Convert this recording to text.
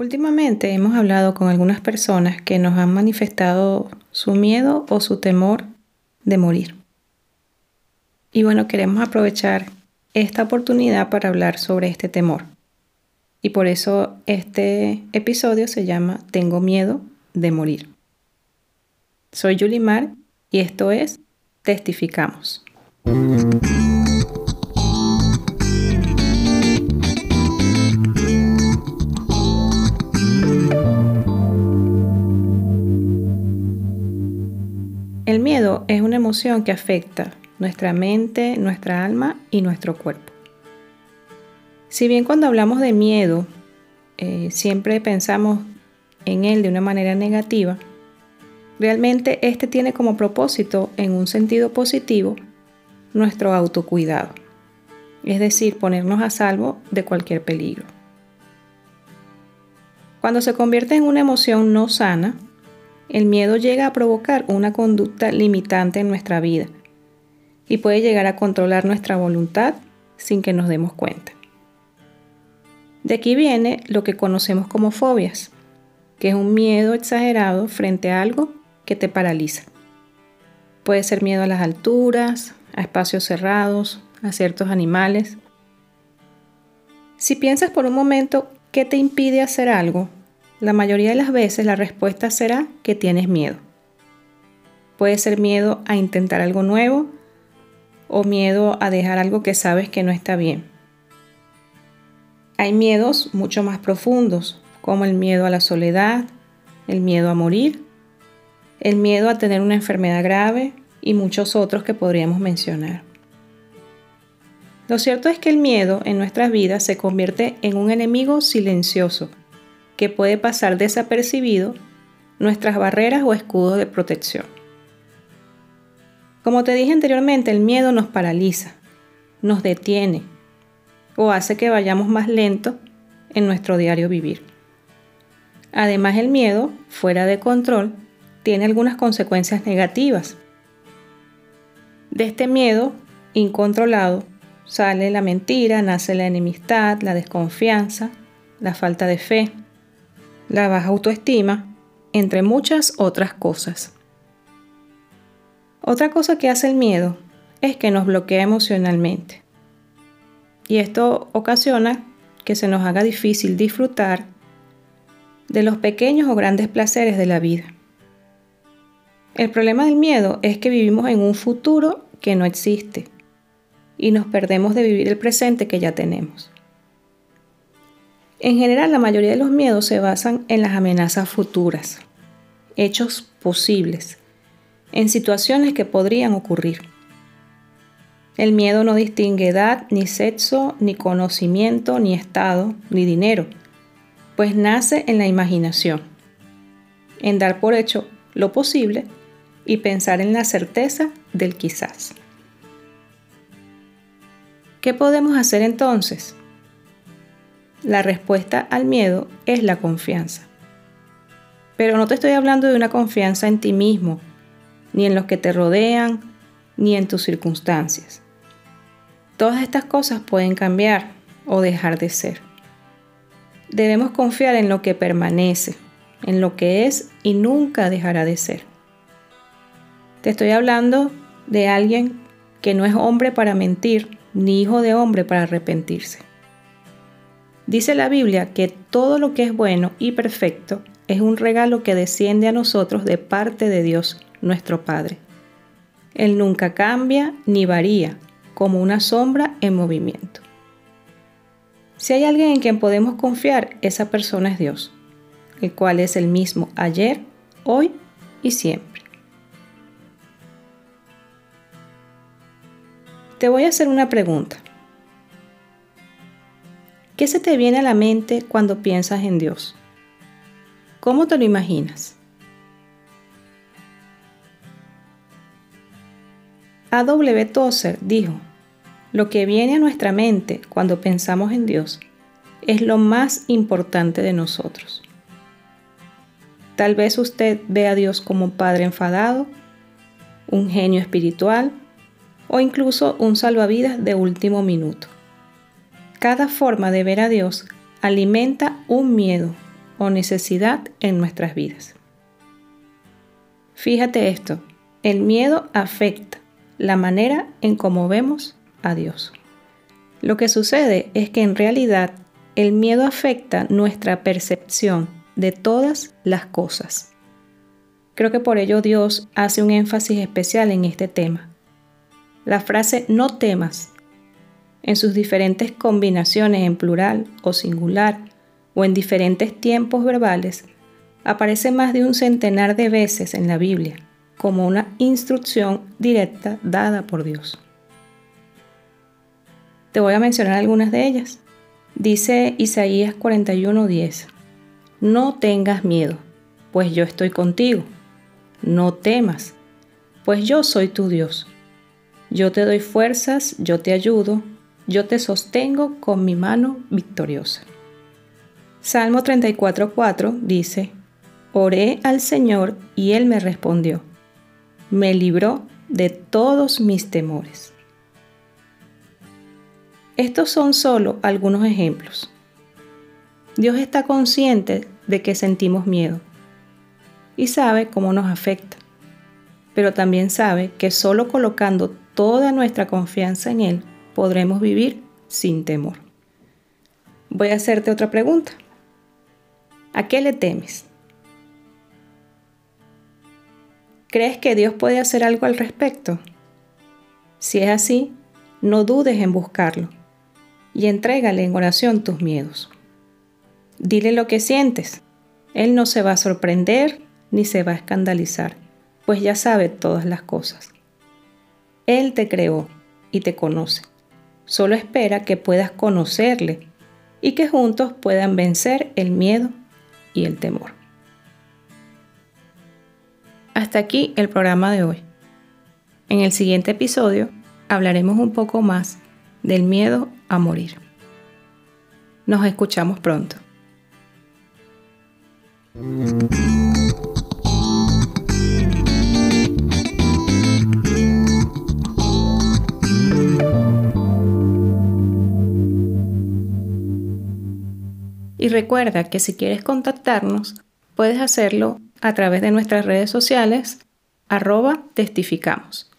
Últimamente hemos hablado con algunas personas que nos han manifestado su miedo o su temor de morir. Y bueno, queremos aprovechar esta oportunidad para hablar sobre este temor. Y por eso este episodio se llama Tengo miedo de morir. Soy Yulimar y esto es Testificamos. El miedo es una emoción que afecta nuestra mente, nuestra alma y nuestro cuerpo. Si bien cuando hablamos de miedo eh, siempre pensamos en él de una manera negativa, realmente este tiene como propósito, en un sentido positivo, nuestro autocuidado, es decir, ponernos a salvo de cualquier peligro. Cuando se convierte en una emoción no sana, el miedo llega a provocar una conducta limitante en nuestra vida y puede llegar a controlar nuestra voluntad sin que nos demos cuenta. De aquí viene lo que conocemos como fobias, que es un miedo exagerado frente a algo que te paraliza. Puede ser miedo a las alturas, a espacios cerrados, a ciertos animales. Si piensas por un momento qué te impide hacer algo, la mayoría de las veces la respuesta será que tienes miedo. Puede ser miedo a intentar algo nuevo o miedo a dejar algo que sabes que no está bien. Hay miedos mucho más profundos, como el miedo a la soledad, el miedo a morir, el miedo a tener una enfermedad grave y muchos otros que podríamos mencionar. Lo cierto es que el miedo en nuestras vidas se convierte en un enemigo silencioso que puede pasar desapercibido nuestras barreras o escudos de protección. Como te dije anteriormente, el miedo nos paraliza, nos detiene o hace que vayamos más lento en nuestro diario vivir. Además, el miedo, fuera de control, tiene algunas consecuencias negativas. De este miedo incontrolado sale la mentira, nace la enemistad, la desconfianza, la falta de fe, la baja autoestima, entre muchas otras cosas. Otra cosa que hace el miedo es que nos bloquea emocionalmente. Y esto ocasiona que se nos haga difícil disfrutar de los pequeños o grandes placeres de la vida. El problema del miedo es que vivimos en un futuro que no existe y nos perdemos de vivir el presente que ya tenemos. En general, la mayoría de los miedos se basan en las amenazas futuras, hechos posibles, en situaciones que podrían ocurrir. El miedo no distingue edad, ni sexo, ni conocimiento, ni estado, ni dinero, pues nace en la imaginación, en dar por hecho lo posible y pensar en la certeza del quizás. ¿Qué podemos hacer entonces? La respuesta al miedo es la confianza. Pero no te estoy hablando de una confianza en ti mismo, ni en los que te rodean, ni en tus circunstancias. Todas estas cosas pueden cambiar o dejar de ser. Debemos confiar en lo que permanece, en lo que es y nunca dejará de ser. Te estoy hablando de alguien que no es hombre para mentir, ni hijo de hombre para arrepentirse. Dice la Biblia que todo lo que es bueno y perfecto es un regalo que desciende a nosotros de parte de Dios, nuestro Padre. Él nunca cambia ni varía, como una sombra en movimiento. Si hay alguien en quien podemos confiar, esa persona es Dios, el cual es el mismo ayer, hoy y siempre. Te voy a hacer una pregunta. ¿Qué se te viene a la mente cuando piensas en Dios? ¿Cómo te lo imaginas? A.W. Tozer dijo, lo que viene a nuestra mente cuando pensamos en Dios es lo más importante de nosotros. Tal vez usted ve a Dios como un padre enfadado, un genio espiritual o incluso un salvavidas de último minuto. Cada forma de ver a Dios alimenta un miedo o necesidad en nuestras vidas. Fíjate esto, el miedo afecta la manera en cómo vemos a Dios. Lo que sucede es que en realidad el miedo afecta nuestra percepción de todas las cosas. Creo que por ello Dios hace un énfasis especial en este tema. La frase no temas, en sus diferentes combinaciones en plural o singular o en diferentes tiempos verbales, aparece más de un centenar de veces en la Biblia como una instrucción directa dada por Dios. Te voy a mencionar algunas de ellas. Dice Isaías 41:10, No tengas miedo, pues yo estoy contigo. No temas, pues yo soy tu Dios. Yo te doy fuerzas, yo te ayudo, yo te sostengo con mi mano victoriosa. Salmo 34:4 dice, Oré al Señor y Él me respondió. Me libró de todos mis temores. Estos son solo algunos ejemplos. Dios está consciente de que sentimos miedo y sabe cómo nos afecta, pero también sabe que solo colocando toda nuestra confianza en Él podremos vivir sin temor. Voy a hacerte otra pregunta. ¿A qué le temes? ¿Crees que Dios puede hacer algo al respecto? Si es así, no dudes en buscarlo y entrégale en oración tus miedos. Dile lo que sientes. Él no se va a sorprender ni se va a escandalizar, pues ya sabe todas las cosas. Él te creó y te conoce. Solo espera que puedas conocerle y que juntos puedan vencer el miedo y el temor. Hasta aquí el programa de hoy. En el siguiente episodio hablaremos un poco más del miedo a morir. Nos escuchamos pronto. Y recuerda que si quieres contactarnos, puedes hacerlo a través de nuestras redes sociales, arroba testificamos.